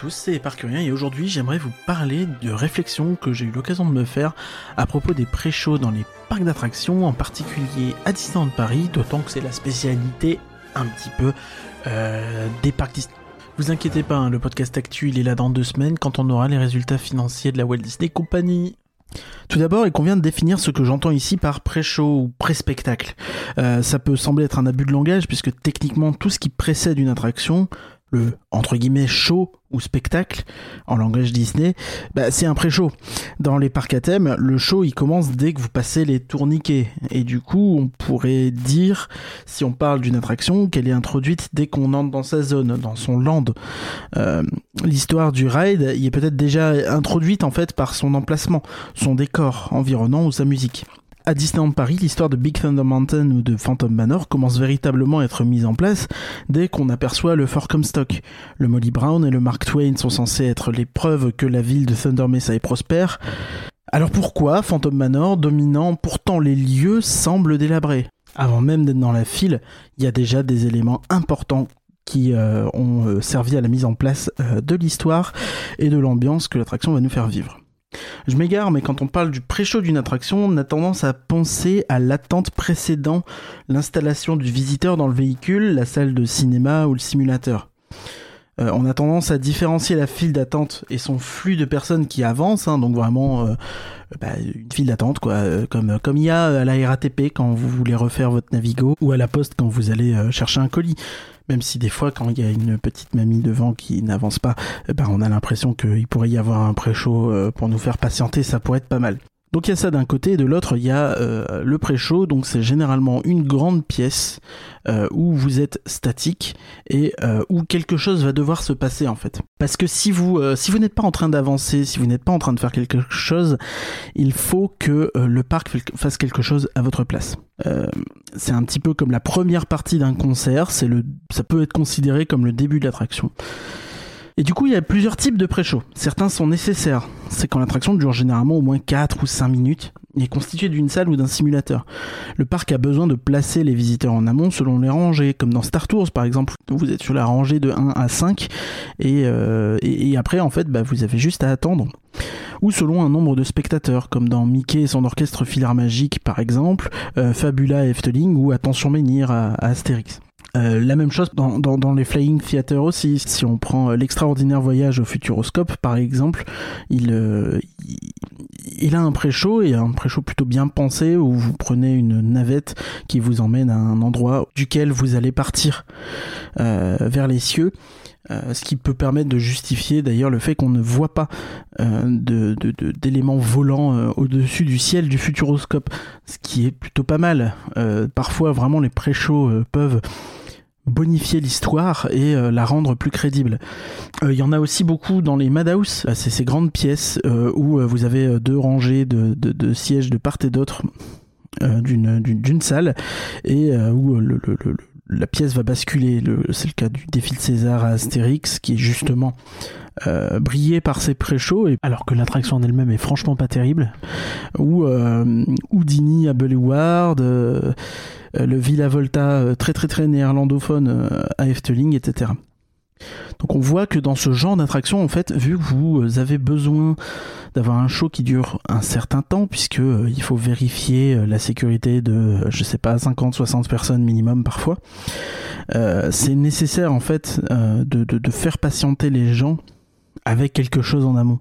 Tous, c'est Parcurien et aujourd'hui j'aimerais vous parler de réflexions que j'ai eu l'occasion de me faire à propos des pré-shows dans les parcs d'attractions, en particulier à Disneyland Paris, d'autant que c'est la spécialité un petit peu euh, des parcs Disney. Vous inquiétez pas, hein, le podcast actuel est là dans deux semaines quand on aura les résultats financiers de la Walt Disney Company. Tout d'abord, il convient de définir ce que j'entends ici par pré-show ou pré-spectacle. Euh, ça peut sembler être un abus de langage puisque techniquement tout ce qui précède une attraction le entre guillemets show ou spectacle en langage Disney, bah, c'est un pré-show. Dans les parcs à thème, le show il commence dès que vous passez les tourniquets et du coup on pourrait dire si on parle d'une attraction qu'elle est introduite dès qu'on entre dans sa zone, dans son land. Euh, L'histoire du ride y est peut-être déjà introduite en fait par son emplacement, son décor environnant ou sa musique. À Disneyland Paris, l'histoire de Big Thunder Mountain ou de Phantom Manor commence véritablement à être mise en place dès qu'on aperçoit le Fort Comstock. Le Molly Brown et le Mark Twain sont censés être les preuves que la ville de Thunder Mesa est prospère. Alors pourquoi Phantom Manor, dominant pourtant les lieux, semble délabré? Avant même d'être dans la file, il y a déjà des éléments importants qui euh, ont euh, servi à la mise en place euh, de l'histoire et de l'ambiance que l'attraction va nous faire vivre. Je m'égare, mais quand on parle du pré-show d'une attraction, on a tendance à penser à l'attente précédant l'installation du visiteur dans le véhicule, la salle de cinéma ou le simulateur. Euh, on a tendance à différencier la file d'attente et son flux de personnes qui avancent, hein, donc vraiment euh, bah, une file d'attente, euh, comme comme il y a à la RATP quand vous voulez refaire votre Navigo ou à la Poste quand vous allez chercher un colis. Même si des fois, quand il y a une petite mamie devant qui n'avance pas, eh ben, on a l'impression qu'il pourrait y avoir un pré-show pour nous faire patienter, ça pourrait être pas mal. Donc il y a ça d'un côté, et de l'autre il y a euh, le pré-show, donc c'est généralement une grande pièce euh, où vous êtes statique et euh, où quelque chose va devoir se passer en fait. Parce que si vous si vous n'êtes pas en train d'avancer, si vous n'êtes pas en train de faire quelque chose, il faut que le parc fasse quelque chose à votre place. c'est un petit peu comme la première partie d'un concert, le ça peut être considéré comme le début de l'attraction. Et du coup, il y a plusieurs types de pré-show. Certains sont nécessaires. C'est quand l'attraction dure généralement au moins 4 ou 5 minutes et est constituée d'une salle ou d'un simulateur. Le parc a besoin de placer les visiteurs en amont selon les rangées, comme dans Star Tours par exemple. Vous êtes sur la rangée de 1 à 5 euh, et, et, après, en fait, bah, vous avez juste à attendre. Ou selon un nombre de spectateurs, comme dans Mickey et son orchestre filar magique par exemple, euh, Fabula et Efteling ou Attention Menhir à Astérix. Euh, la même chose dans, dans, les Flying Theater aussi. Si on prend euh, l'extraordinaire voyage au Futuroscope, par exemple, il, euh, il, a un pré-show et un pré-show plutôt bien pensé où vous prenez une navette qui vous emmène à un endroit duquel vous allez partir vers les cieux. ce qui peut permettre de justifier d'ailleurs le fait qu'on ne voit pas d'éléments de, volants au-dessus du ciel du futuroscope, ce qui est plutôt pas mal. parfois vraiment les pré-shows peuvent bonifier l'histoire et euh, la rendre plus crédible. Euh, il y en a aussi beaucoup dans les Madhouse, euh, c'est ces grandes pièces où vous avez deux rangées de, de, sièges de part et d'autre d'une salle et où le, la pièce va basculer. C'est le cas du défi de César à Astérix qui est justement brillé par ses pré-shows, alors que l'attraction en elle-même est franchement pas terrible. Ou Houdini à Boulevard euh, le Villa Volta euh, très très très néerlandophone euh, à Efteling, etc. Donc on voit que dans ce genre d'attraction, en fait, vu que vous avez besoin d'avoir un show qui dure un certain temps, puisque il faut vérifier la sécurité de, je sais pas, 50-60 personnes minimum parfois, c'est nécessaire en fait de, faire patienter les gens avec quelque chose en amont.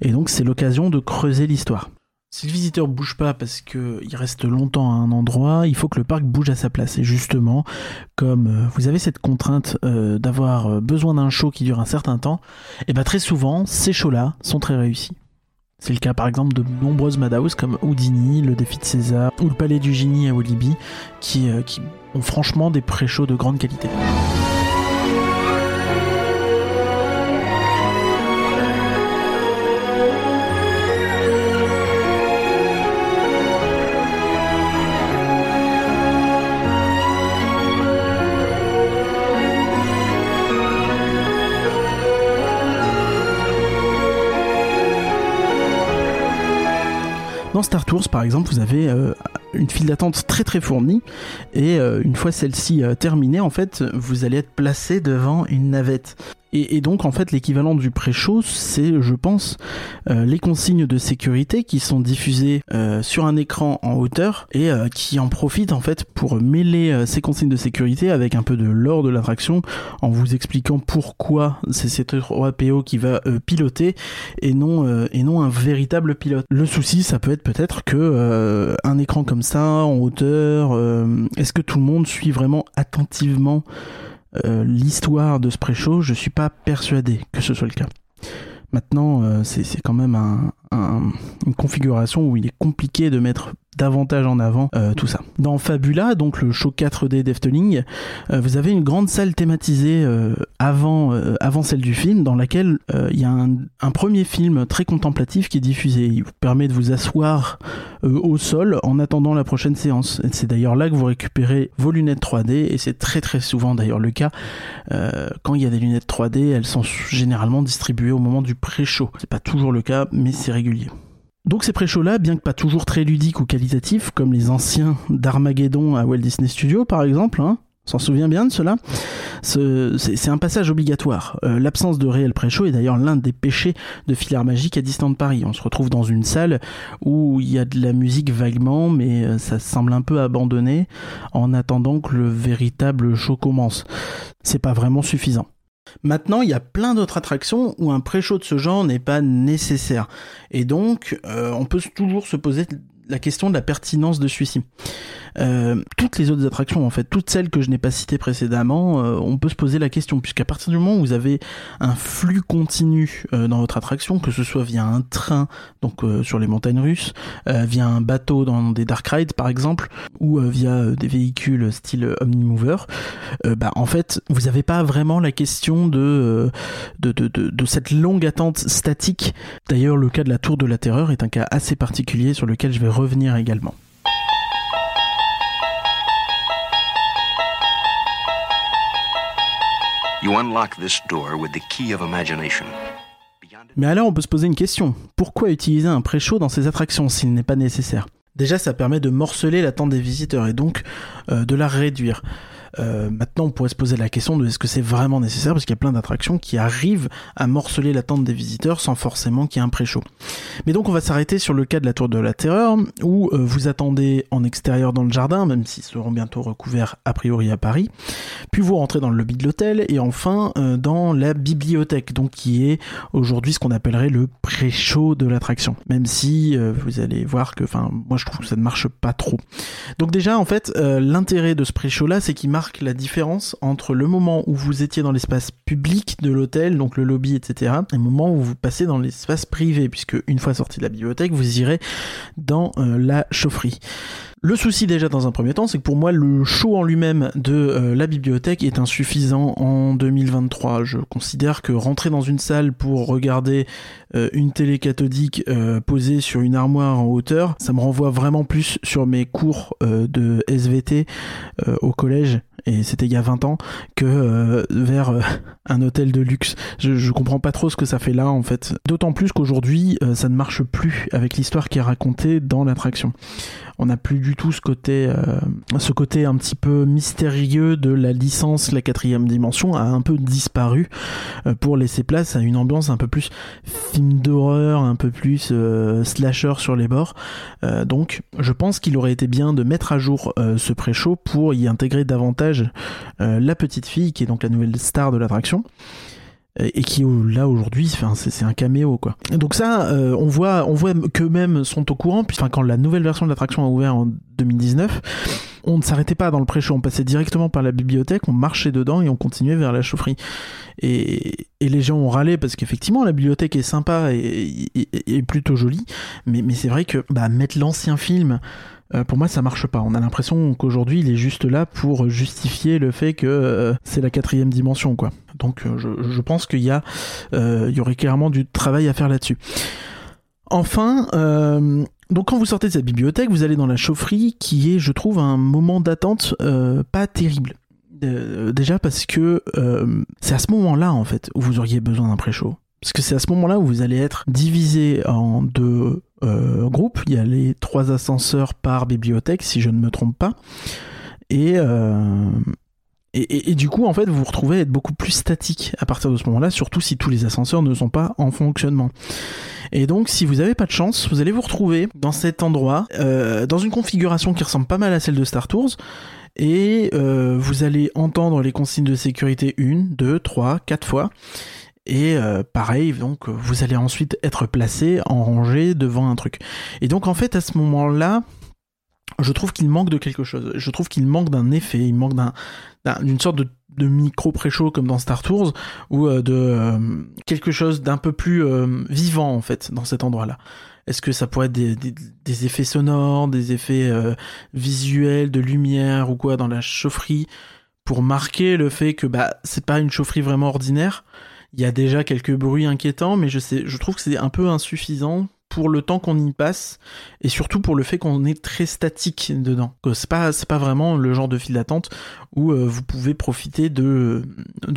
Et donc c'est l'occasion de creuser l'histoire. Si le visiteur bouge pas parce qu'il reste longtemps à un endroit, il faut que le parc bouge à sa place. Et justement, comme euh, vous avez cette contrainte euh, d'avoir euh, besoin d'un show qui dure un certain temps, et eh ben très souvent, ces shows-là sont très réussis. C'est le cas par exemple de nombreuses Madhouse comme Houdini, le défi de César ou le palais du génie à Walibi qui, qui ont franchement des pré-shows de grande qualité. Dans Star Tours, par exemple, vous avez euh, une file d'attente très très fournie et euh, une fois celle-ci euh, terminée, en fait, vous allez être placé devant une navette. Et, donc en fait l'équivalent du pré-show, c'est je pense euh, les consignes de sécurité qui sont diffusées euh, sur un écran en hauteur et euh, qui en profitent en fait pour mêler ces consignes de sécurité avec un peu de l'or de l'attraction en vous expliquant pourquoi c'est cet 3PO qui va piloter et non et non un véritable pilote. Le souci ça peut être peut-être que un écran comme ça en hauteur, est-ce que tout le monde suit vraiment attentivement euh, l'histoire de ce pré-show, je suis pas persuadé que ce soit le cas. Maintenant, euh, c'est quand même une configuration où il est compliqué de mettre davantage en avant euh, tout ça. Dans Fabula, donc le show 4D d'Efteling, euh, vous avez une grande salle thématisée euh, avant, avant celle du film, dans laquelle il y a un, un, premier film très contemplatif qui est diffusé. Il vous permet de vous asseoir au sol en attendant la prochaine séance. C'est d'ailleurs là que vous récupérez vos lunettes 3D, et c'est très très souvent d'ailleurs le cas. quand il y a des lunettes 3D, elles sont généralement distribuées au moment du pré-show. C'est pas toujours le cas, mais c'est régulier. Donc ces pré-shows-là, bien que pas toujours très ludiques ou qualitatifs, comme les anciens d'Armageddon à Walt Disney Studios par exemple, hein, s'en souvient bien de cela C'est un passage obligatoire. Euh, l'absence de réel pré-show est d'ailleurs l'un des péchés de Filaire Magique à Distant Paris. On se retrouve dans une salle où il y a de la musique vaguement, mais euh, ça semble un peu abandonné en attendant que le véritable show commence. C'est pas vraiment suffisant. Maintenant, il y a plein d'autres attractions où un pré-show de ce genre n'est pas nécessaire. Et donc, euh, on peut toujours se poser la question de la pertinence de celui-ci. Euh, toutes les autres attractions, en fait, toutes celles que je n'ai pas citées précédemment, euh, on peut se poser la question, puisqu'à partir du moment où vous avez un flux continu euh, dans votre attraction, que ce soit via un train, donc sur les montagnes russes, via un bateau dans des dark rides par exemple, ou via des véhicules style Omnimover, bah en fait, vous n'avez pas vraiment la question de de, de, de, de cette longue attente statique. D'ailleurs, le cas de la Tour de la Terreur est un cas assez particulier sur lequel je vais revenir également. Mais alors on peut se poser une question. Pourquoi utiliser un pré-show dans ces attractions s'il n'est pas nécessaire? Déjà ça permet de morceler l'attente des visiteurs et donc euh, de la réduire. Euh, maintenant, on pourrait se poser la question de est-ce que c'est vraiment nécessaire parce qu'il y a plein d'attractions qui arrivent à morceler l'attente des visiteurs sans forcément qu'il y ait un pré-show. Mais donc, on va s'arrêter sur le cas de la Tour de la Terreur où euh, vous attendez en extérieur dans le jardin, même s'ils seront bientôt recouverts a priori à Paris. Puis vous rentrez dans le lobby de l'hôtel et enfin euh, dans la bibliothèque, donc qui est aujourd'hui ce qu'on appellerait le pré-show de l'attraction. Même si vous allez voir que, enfin, moi je trouve que ça ne marche pas trop. Donc déjà, en fait, l'intérêt de ce pré-show là, c'est qu'il marque la différence entre le moment où vous étiez dans l'espace public de l'hôtel, donc le lobby, etc., et le moment où vous passez dans l'espace privé, puisque une fois sorti de la bibliothèque, vous irez dans euh, la chaufferie. Le souci déjà dans un premier temps, c'est que pour moi le show en lui-même de euh, la bibliothèque est insuffisant en 2023. Je considère que rentrer dans une salle pour regarder euh, une télé cathodique posée sur une armoire en hauteur, ça me renvoie vraiment plus sur mes cours de SVT au collège et c'était il y a 20 ans que vers un hôtel de luxe. Je, je comprends pas trop ce que ça fait là en fait. D'autant plus qu'aujourd'hui ça ne marche plus avec l'histoire qui est racontée dans l'attraction on n'a plus du tout ce côté, euh, ce côté un petit peu mystérieux de la licence, la quatrième dimension a un peu disparu euh, pour laisser place à une ambiance un peu plus film d'horreur, un peu plus euh, slasher sur les bords. donc, je pense qu'il aurait été bien de mettre à jour ce pré-show pour y intégrer davantage la petite fille qui est donc la nouvelle star de l'attraction et qui là aujourd'hui c'est un caméo quoi. Donc ça euh, on voit on voit qu'eux-mêmes sont au courant puis enfin quand la nouvelle version de l'attraction a ouvert en 2019 on ne s'arrêtait pas dans le pré-show on passait directement par la bibliothèque on marchait dedans et on continuait vers la chaufferie. Et, et les gens ont râlé parce qu'effectivement la bibliothèque est sympa et, plutôt jolie mais, mais c'est vrai que bah, mettre l'ancien film euh, pour moi ça marche pas. On a l'impression qu'aujourd'hui il est juste là pour justifier le fait que euh, c'est la quatrième dimension quoi. Donc euh, je, pense qu'il y a, il y aurait clairement du travail à faire là-dessus. Enfin, donc quand vous sortez de cette bibliothèque, vous allez dans la chaufferie qui est, je trouve, un moment d'attente pas terrible. déjà parce que c'est à ce moment-là en fait où vous auriez besoin d'un pré-show. Parce que c'est à ce moment-là où vous allez être divisé en deux euh, groupes. Il y a les trois ascenseurs par bibliothèque, si je ne me trompe pas. Et, euh, Et, du coup, en fait, vous vous retrouvez à être beaucoup plus statique à partir de ce moment-là, surtout si tous les ascenseurs ne sont pas en fonctionnement. Et donc, si vous n'avez pas de chance, vous allez vous retrouver dans cet endroit, euh, dans une configuration qui ressemble pas mal à celle de Star Tours, et vous allez entendre les consignes de sécurité une, deux, trois, quatre fois. Et euh, pareil, donc vous allez ensuite être placé en rangée devant un truc. Et donc en fait à ce moment-là, je trouve qu'il manque de quelque chose. Je trouve qu'il manque d'un effet, il manque d'un d'une sorte de, micro pré-show comme dans Star Tours ou euh, de euh, quelque chose d'un peu plus vivant en fait dans cet endroit-là. Est-ce que ça pourrait être des, des effets sonores, des effets visuels, de lumière ou quoi dans la chaufferie pour marquer le fait que bah c'est pas une chaufferie vraiment ordinaire? Il y a déjà quelques bruits inquiétants, mais je trouve que c'est un peu insuffisant pour le temps qu'on y passe et surtout pour le fait qu'on est très statique dedans. C'est pas pas vraiment le genre de file d'attente où euh, vous pouvez profiter de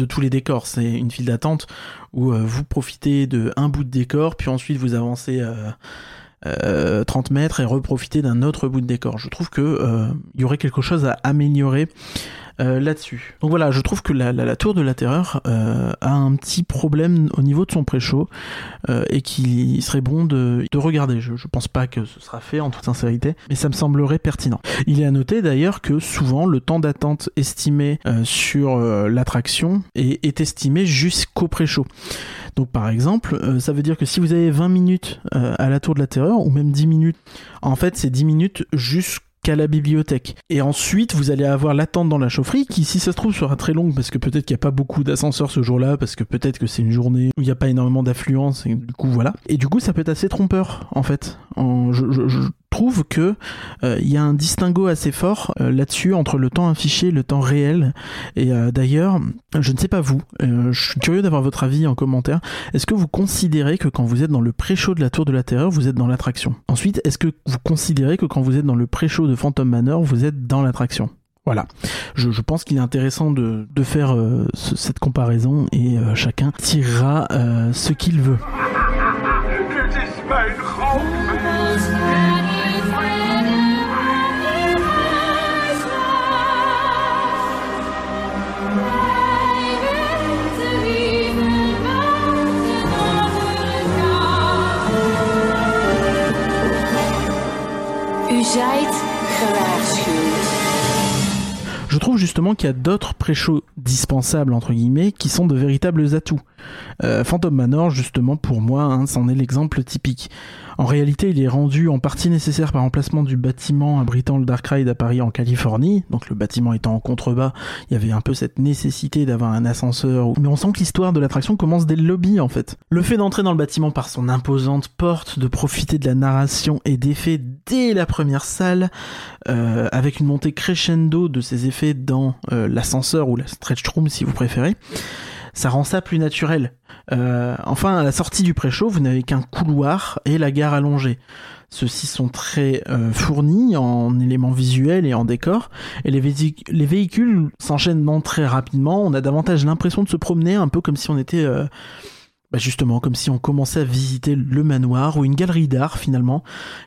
tous les décors. C'est une file d'attente où euh, vous profitez de un bout de décor puis ensuite vous avancez euh, 30 mètres et reprofiter d'un autre bout de décor. Je trouve que il y aurait quelque chose à améliorer euh, là-dessus. Donc voilà, je trouve que la, tour de la terreur euh, a un petit problème au niveau de son pré-show euh, et qu'il serait bon de, regarder. Je, je pense pas que ce sera fait en toute sincérité, mais ça me semblerait pertinent. Il est à noter d'ailleurs que souvent le temps d'attente estimé sur l'attraction est, est, estimé jusqu'au pré-show. Donc par exemple, ça veut dire que si vous avez 20 minutes à la tour de la terreur, ou même 10 minutes, en fait c'est 10 minutes jusqu'au qu'à la bibliothèque. Et ensuite, vous allez avoir l'attente dans la chaufferie qui, si ça se trouve, sera très longue parce que peut-être qu'il n'y a pas beaucoup d'ascenseurs ce jour-là, parce que peut-être que c'est une journée où il n'y a pas énormément d'affluence, et du coup, voilà. Et du coup, ça peut être assez trompeur, en fait. je, trouve que euh, il y a un distinguo assez fort euh, là-dessus entre le temps affiché et le temps réel. Et euh, d'ailleurs, je ne sais pas vous, je suis curieux d'avoir votre avis en commentaire. Est-ce que vous considérez que quand vous êtes dans le pré-show de la Tour de la Terreur, vous êtes dans l'attraction? Ensuite, est-ce que vous considérez que quand vous êtes dans le pré-show de Phantom Manor, vous êtes dans l'attraction? Voilà, je, pense qu'il est intéressant de, faire cette comparaison et chacun tirera ce qu'il veut. Je trouve justement qu'il y a d'autres pré-shows dispensables, entre guillemets, qui sont de véritables atouts. Euh, Phantom Manor, justement, pour moi, hein, c'en est l'exemple typique. En réalité, il est rendu en partie nécessaire par remplacement du bâtiment abritant le Dark Ride à Paris en Californie. Donc le bâtiment étant en contrebas, il y avait un peu cette nécessité d'avoir un ascenseur. Mais on sent que l'histoire de l'attraction commence dès le lobby en fait. Le fait d'entrer dans le bâtiment par son imposante porte, de profiter de la narration et d'effets dès la première salle, euh, avec une montée crescendo de ces effets dans euh, l'ascenseur ou la room si vous préférez ça rend ça plus naturel. Euh, enfin, à la sortie du pré-show, vous n'avez qu'un couloir et la gare allongée. Ceux-ci sont très euh, fournis en éléments visuels et en décor, et les, les véhicules s'enchaînent très rapidement. On a davantage l'impression de se promener, un peu comme si on était euh, bah justement, comme si on commençait à visiter le manoir ou une galerie d'art finalement,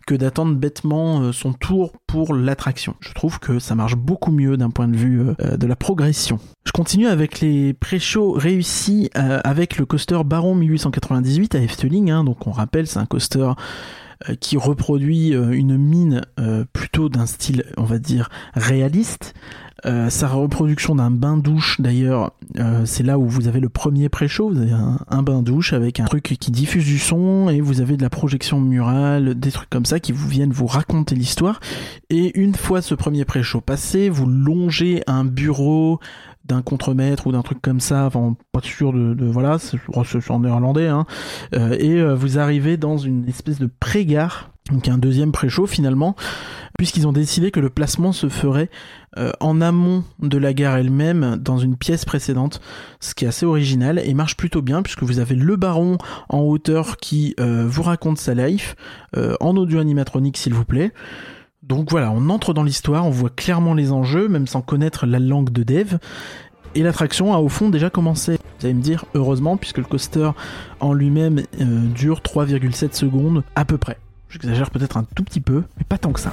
que d'attendre bêtement euh, son tour pour l'attraction. Je trouve que ça marche beaucoup mieux d'un point de vue euh, euh, de la progression. Je continue avec les pré-shows réussis avec le coaster Baron 1898 à Efteling. Hein. donc on rappelle, c'est un coaster qui reproduit une mine plutôt d'un style, on va dire, réaliste, euh, sa reproduction d'un bain douche d'ailleurs, euh, c'est là où vous avez le premier pré-show, vous avez un, bain douche avec un truc qui diffuse du son et vous avez de la projection murale, des trucs comme ça qui vous viennent vous raconter l'histoire. Et une fois ce premier pré-show passé, vous longez un bureau d'un contremaître ou d'un truc comme ça, enfin pas sûr de, de voilà, c'est en néerlandais, hein, euh, et vous arrivez dans une espèce de pré-gare donc un deuxième pré-show finalement, puisqu'ils ont décidé que le placement se ferait euh, en amont de la gare elle-même, dans une pièce précédente, ce qui est assez original et marche plutôt bien, puisque vous avez le baron en hauteur qui euh, vous raconte sa life, euh, en audio animatronique s'il vous plaît. Donc voilà, on entre dans l'histoire, on voit clairement les enjeux, même sans connaître la langue de dev. Et l'attraction a au fond déjà commencé. Vous allez me dire, heureusement, puisque le coaster en lui-même dure 3,7 secondes à peu près. J'exagère peut-être un tout petit peu, mais pas tant que ça.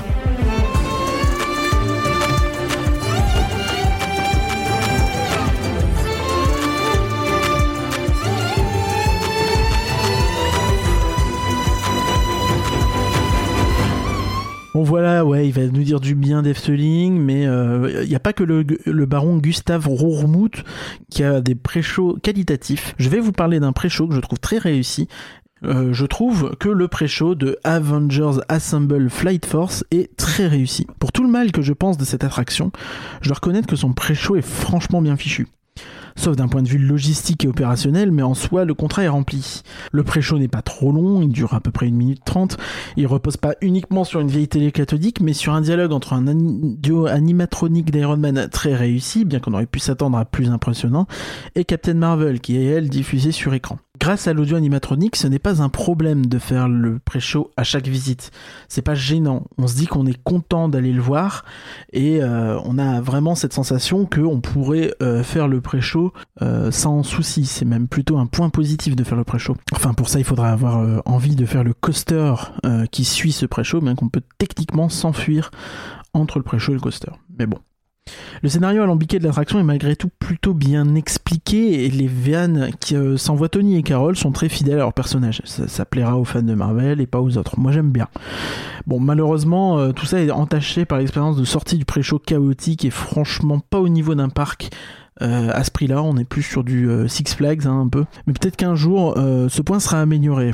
Voilà, ouais, il va nous dire du bien d'Efteling, mais il n'y a pas que le, le baron Gustave Rourmouth qui a des pré-shows qualitatifs. Je vais vous parler d'un pré-show que je trouve très réussi euh, je trouve que le pré-show de Avengers Assemble Flight Force est très réussi. Pour tout le mal que je pense de cette attraction, je dois reconnaître que son pré-show est franchement bien fichu. Sauf d'un point de vue logistique et opérationnel, mais en soi, le contrat est rempli. Le pré-show n'est pas trop long, il dure à peu près une minute trente. Il repose pas uniquement sur une vieille télé cathodique, mais sur un dialogue entre un duo animatronique d'Iron Man très réussi, bien qu'on aurait pu s'attendre à plus impressionnant, et Captain Marvel, qui est elle diffusée sur écran grâce à l'audio animatronique, ce n'est pas un problème de faire le pré-show à chaque visite. C'est pas gênant. On se dit qu'on est content d'aller le voir et euh, on a vraiment cette sensation qu'on pourrait euh, faire le pré-show euh, sans souci. C'est même plutôt un point positif de faire le pré-show. Enfin, pour ça, il faudra avoir envie de faire le coaster qui suit ce pré-show, bien qu'on peut techniquement s'enfuir entre le pré-show et le coaster. Mais bon. Le scénario alambiqué de l'attraction est malgré tout plutôt bien expliqué et les vannes qui euh, s'envoient Tony et Carol sont très fidèles à leur personnage. Ça, plaira aux fans de Marvel et pas aux autres. Moi j'aime bien. Bon, malheureusement, euh, tout ça est entaché par l'expérience de sortie du pré-show chaotique et franchement pas au niveau d'un parc. Euh, à ce prix-là, on est plus sur du Six Flags hein, un peu. Mais peut-être qu'un jour, ce point sera amélioré.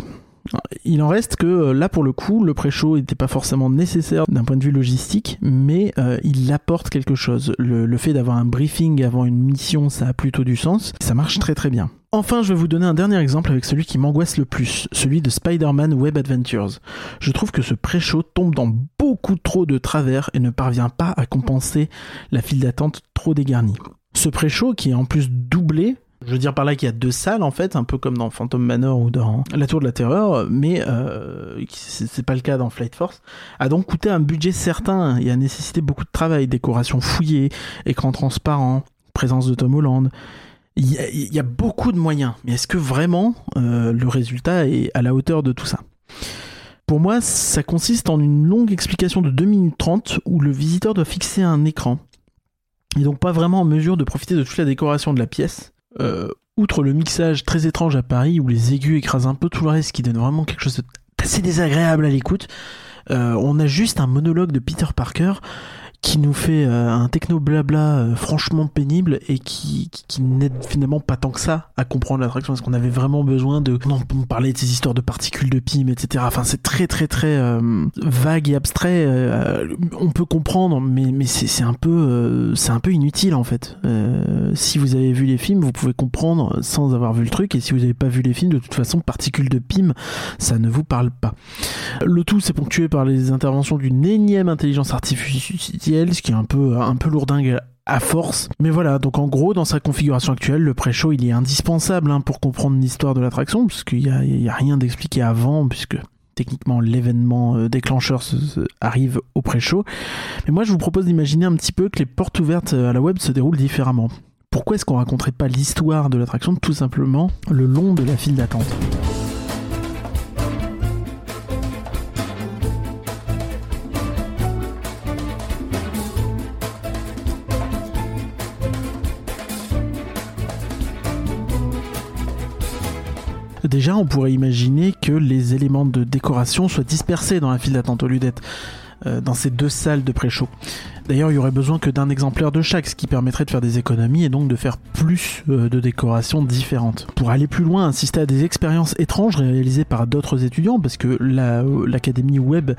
Il en reste que euh, là pour le coup, le pré-show n'était pas forcément nécessaire d'un point de vue logistique, mais euh, il apporte quelque chose. Le, fait d'avoir un briefing avant une mission, ça a plutôt du sens. Ça marche très très bien. Enfin, je vais vous donner un dernier exemple avec celui qui m'angoisse le plus, celui de Spider-Man Web Adventures. Je trouve que ce pré-show tombe dans beaucoup trop de travers et ne parvient pas à compenser la file d'attente trop dégarnie. Ce pré-show, qui est en plus doublé, je veux dire par là qu'il y a deux salles en fait, un peu comme dans Phantom Manor ou dans La Tour de la Terreur, mais euh, c'est pas le cas dans Flight Force, a donc coûté un budget certain et a nécessité beaucoup de travail, décoration fouillée, écran transparent, présence de Tom Holland. Il y, a, beaucoup de moyens, mais est-ce que vraiment euh, le résultat est à la hauteur de tout ça? Pour moi, ça consiste en une longue explication de 2 minutes 30 où le visiteur doit fixer un écran. Il n'est donc pas vraiment en mesure de profiter de toute la décoration de la pièce euh, outre le mixage très étrange à Paris où les aigus écrasent un peu tout le reste, qui donne vraiment quelque chose d'assez désagréable à l'écoute, euh, on a juste un monologue de Peter Parker qui nous fait euh, un techno blabla euh, franchement pénible et qui, qui, n'aide finalement pas tant que ça à comprendre l'attraction parce qu'on avait vraiment besoin de non parler de ces histoires de particules de PIM etc enfin c'est très très très euh, vague et abstrait on peut comprendre mais mais c'est un peu c'est un peu inutile en fait. Si vous avez vu les films vous pouvez comprendre sans avoir vu le truc et si vous n'avez pas vu les films de toute façon particules de PIM ça ne vous parle pas. Le tout c'est ponctué par les interventions d'une énième intelligence artificielle ce qui est un peu, un peu lourdingue à force. Mais voilà, donc en gros, dans sa configuration actuelle, le pré-show, il est indispensable hein, pour comprendre l'histoire de l'attraction, puisqu'il n'y a, a, rien d'expliqué avant, puisque techniquement l'événement euh, déclencheur arrive au pré-show. Mais moi, je vous propose d'imaginer un petit peu que les portes ouvertes à la web se déroulent différemment. Pourquoi est-ce qu'on raconterait pas l'histoire de l'attraction tout simplement le long de la file d'attente? Déjà, on pourrait imaginer que les éléments de décoration soient dispersés dans la file d'attente au lieu euh, dans ces deux salles de pré-show. D'ailleurs, il y aurait besoin que d'un exemplaire de chaque, ce qui permettrait de faire des économies et donc de faire plus euh, de décorations différentes. Pour aller plus loin, insister à des expériences étranges réalisées par d'autres étudiants, parce que l'académie web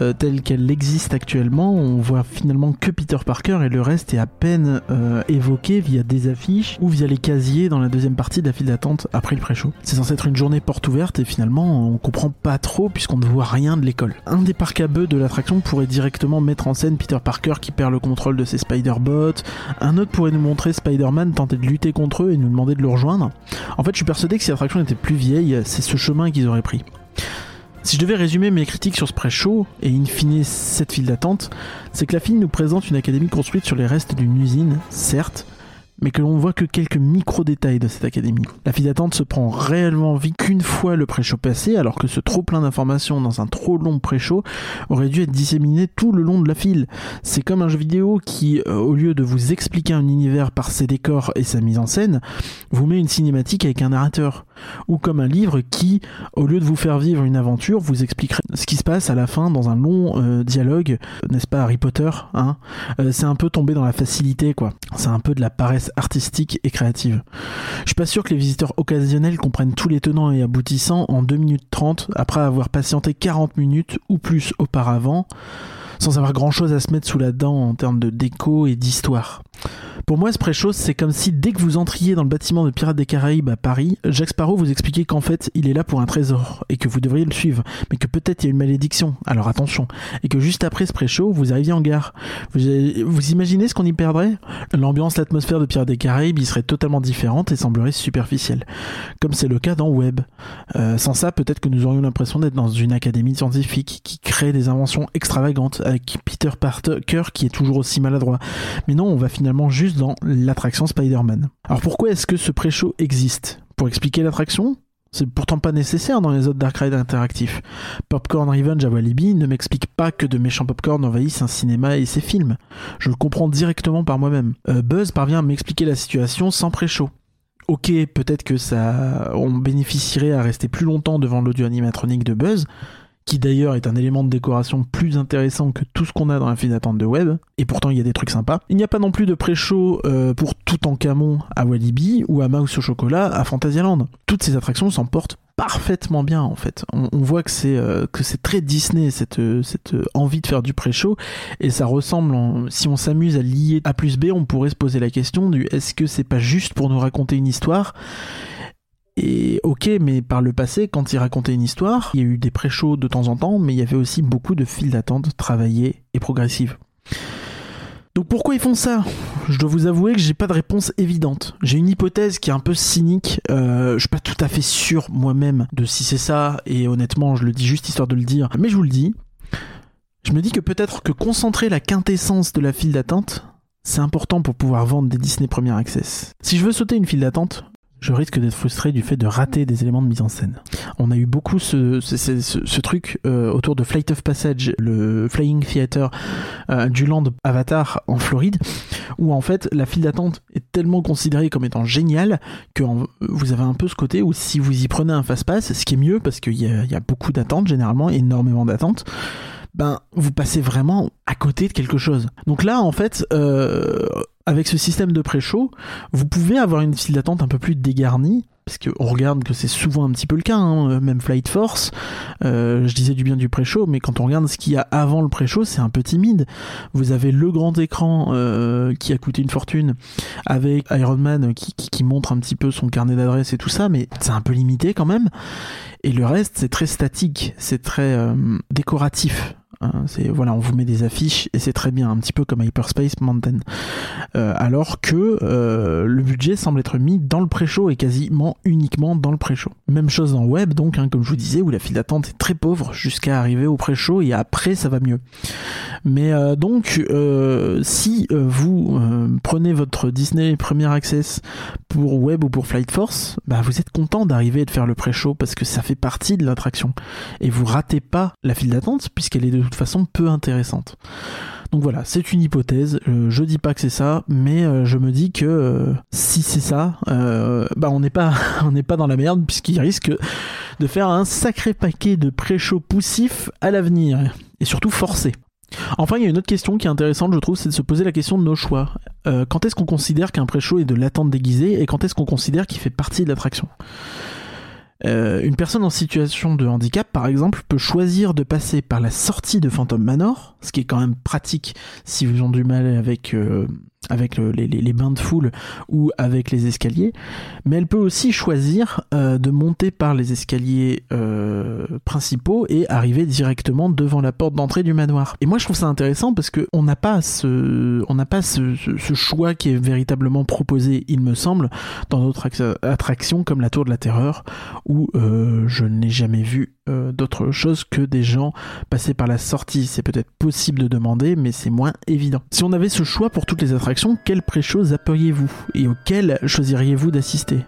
euh, telle qu'elle existe actuellement, on voit finalement que Peter Parker et le reste est à peine euh, évoqué via des affiches ou via les casiers dans la deuxième partie de la file d'attente après le pré-show. C'est censé être une journée porte ouverte et finalement on comprend pas trop puisqu'on ne voit rien de l'école. Un des parcs à bœufs de l'attraction pourrait directement mettre en scène Peter Parker qui perd le contrôle de ses Spider-Bots. Un autre pourrait nous montrer Spider-Man tenter de lutter contre eux et nous demander de le rejoindre. En fait, je suis persuadé que si l'attraction était plus vieille, c'est ce chemin qu'ils auraient pris. Si je devais résumer mes critiques sur ce pré-show, et in fine cette file d'attente, c'est que la file nous présente une académie construite sur les restes d'une usine, certes, mais que l'on voit que quelques micro-détails de cette académie. La file d'attente se prend réellement vie qu'une fois le pré-show passé, alors que ce trop plein d'informations dans un trop long pré-show aurait dû être disséminé tout le long de la file. C'est comme un jeu vidéo qui, euh, au lieu de vous expliquer un univers par ses décors et sa mise en scène, vous met une cinématique avec un narrateur. ou comme un livre qui, au lieu de vous faire vivre une aventure, vous expliquerait ce qui se passe à la fin dans un long euh, dialogue, n'est-ce pas Harry Potter hein euh, C'est un peu tombé dans la facilité, quoi. C'est un peu de la paresse artistique et créative. Je suis pas sûr que les visiteurs occasionnels comprennent tous les tenants et aboutissants en 2 minutes 30 après avoir patienté 40 minutes ou plus auparavant sans avoir grand chose à se mettre sous la dent en termes de déco et d'histoire. Pour moi, ce pré-chose, c'est comme si dès que vous entriez dans le bâtiment de Pirates des Caraïbes à Paris, Jacques Sparrow vous expliquait qu'en fait, il est là pour un trésor et que vous devriez le suivre, mais que peut-être il y a une malédiction, alors attention, et que juste après ce pré-show, vous arriviez en gare. Vous, imaginez ce qu'on y perdrait? L'ambiance, l'atmosphère de Pirates des Caraïbes y serait totalement différente et semblerait superficielle, comme c'est le cas dans Web. Euh, sans ça, peut-être que nous aurions l'impression d'être dans une académie scientifique qui crée des inventions extravagantes avec Peter Parker qui est toujours aussi maladroit. Mais non, on va finalement juste dans l'attraction Spider-Man. Alors pourquoi est-ce que ce pré-show existe? Pour expliquer l'attraction? C'est pourtant pas nécessaire dans les autres Dark Ride interactifs. Popcorn Revenge à Walibi ne m'explique pas que de méchants popcorn envahissent un cinéma et ses films. Je le comprends directement par moi-même. Euh, Buzz parvient à m'expliquer la situation sans pré-show. Ok, peut-être que ça, on bénéficierait à rester plus longtemps devant l'audio animatronique de Buzz, qui d'ailleurs est un élément de décoration plus intéressant que tout ce qu'on a dans la file d'attente de web, et pourtant il y a des trucs sympas. Il n'y a pas non plus de pré-show euh, pour tout en camon à Walibi ou à Mouse au chocolat à Fantasyland. Toutes ces attractions s'en portent parfaitement bien en fait. On, voit que c'est euh, que c'est très Disney cette cette envie de faire du pré-show et ça ressemble si on s'amuse à lier A plus B, on pourrait se poser la question du est-ce que c'est pas juste pour nous raconter une histoire et ok, mais par le passé, quand il racontait une histoire, il y a eu des pré-shows de temps en temps, mais il y avait aussi beaucoup de files d'attente travaillées et progressives. Donc pourquoi ils font ça? Je dois vous avouer que j'ai pas de réponse évidente. J'ai une hypothèse qui est un peu cynique. Euh, je suis pas tout à fait sûr moi-même de si c'est ça, et honnêtement, je le dis juste histoire de le dire, mais je vous le dis. Je me dis que peut-être que concentrer la quintessence de la file d'attente, c'est important pour pouvoir vendre des Disney Premier Access. Si je veux sauter une file d'attente, je risque d'être frustré du fait de rater des éléments de mise en scène. On a eu beaucoup ce, truc euh, autour de Flight of Passage, le Flying Theater euh, du Land Avatar en Floride, où en fait la file d'attente est tellement considérée comme étant géniale que vous avez un peu ce côté où si vous y prenez un fast-pass, ce qui est mieux parce qu'il y, y, a beaucoup d'attentes généralement, énormément d'attentes, ben vous passez vraiment à côté de quelque chose. Donc là en fait... Euh, avec ce système de pré-show, vous pouvez avoir une file d'attente un peu plus dégarnie, parce qu'on regarde que c'est souvent un petit peu le cas, hein, même Flight Force, euh, je disais du bien du pré-show, mais quand on regarde ce qu'il y a avant le pré-show, c'est un peu timide. Vous avez le grand écran euh, qui a coûté une fortune, avec Iron Man qui, qui montre un petit peu son carnet d'adresse et tout ça, mais c'est un peu limité quand même. Et le reste, c'est très statique, c'est très euh, décoratif. C'est voilà, on vous met des affiches et c'est très bien, un petit peu comme Hyperspace Mountain. Euh, alors que euh, le budget semble être mis dans le pré-show et quasiment uniquement dans le pré-show. Même chose dans web, donc hein, comme je vous disais, où la file d'attente est très pauvre jusqu'à arriver au pré-show et après ça va mieux. Mais euh, donc, si vous prenez votre Disney Premier Access pour web ou pour Flight Force, bah vous êtes content d'arriver et de faire le pré-show parce que ça fait partie de l'attraction et vous ratez pas la file d'attente puisqu'elle est de toute façon peu intéressante. Donc voilà, c'est une hypothèse. Euh, je dis pas que c'est ça, mais euh, je me dis que euh, si c'est ça, bah on n'est pas pas dans la merde puisqu'il risque de faire un sacré paquet de pré-show poussifs à l'avenir et surtout forcé. Enfin, il y a une autre question qui est intéressante, je trouve, c'est de se poser la question de nos choix. quand est-ce qu'on considère qu'un pré-show est de l'attente déguisée et quand est-ce qu'on considère qu'il fait partie de l'attraction? Euh, une personne en situation de handicap, par exemple, peut choisir de passer par la sortie de Phantom Manor, ce qui est quand même pratique si vous ont du mal avec euh, avec les, bains de foule ou avec les escaliers, mais elle peut aussi choisir euh, de monter par les escaliers euh, principaux et arriver directement devant la porte d'entrée du manoir. Et moi je trouve ça intéressant parce que on n'a pas ce, on n'a pas ce, choix qui est véritablement proposé, il me semble, dans d'autres attractions comme la Tour de la Terreur où euh, je n'ai jamais vu d'autre chose que des gens passer par la sortie. C'est peut-être possible de demander, mais c'est moins évident. Si on avait ce choix pour toutes les attractions quel pré-show zapperiez-vous et auquel choisiriez-vous d'assister?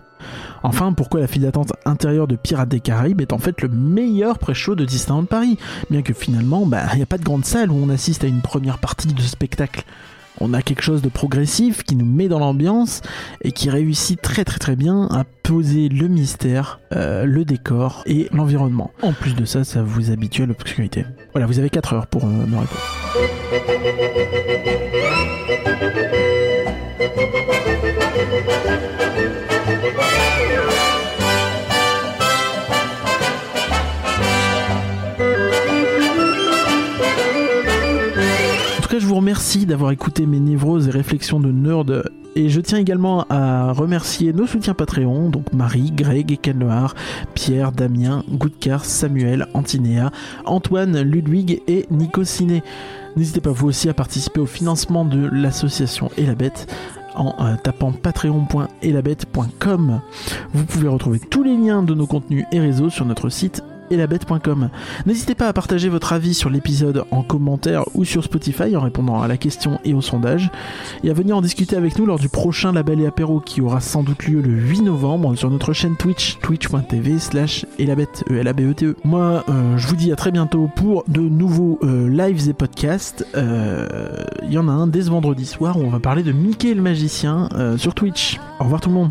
Enfin, pourquoi la file d'attente intérieure de Pirates des Caraïbes est en fait le meilleur pré-show de Disneyland Paris, bien que finalement, bah, il n'y a pas de grande salle où on assiste à une première partie de spectacle. On a quelque chose de progressif qui nous met dans l'ambiance et qui réussit très très très bien à poser le mystère, euh, le décor et l'environnement. En plus de ça, ça vous habitue à l'obscurité. Voilà, vous avez 4 heures pour euh, me répondre. Vous remercie d'avoir écouté mes névroses et réflexions de nerd. Et je tiens également à remercier nos soutiens Patreon, donc Marie, Greg, Ken Noir, Pierre, Damien, Goudkar, Samuel, Antinéa, Antoine, Ludwig et Nico Ciné. N'hésitez pas vous aussi à participer au financement de l'association Et en euh, tapant patreon.elabette.com. Vous pouvez retrouver tous les liens de nos contenus et réseaux sur notre site elabette.com. N'hésitez pas à partager votre avis sur l'épisode en commentaire ou sur Spotify en répondant à la question et au sondage et à venir en discuter avec nous lors du prochain Label et Apéro qui aura sans doute lieu le 8 novembre sur notre chaîne Twitch twitch.tv slash elabette e e e. Moi euh, je vous dis à très bientôt pour de nouveaux euh, lives et podcasts. Euh, Il y en a un dès ce vendredi soir où on va parler de Mickey le magicien sur Twitch. Au revoir tout le monde.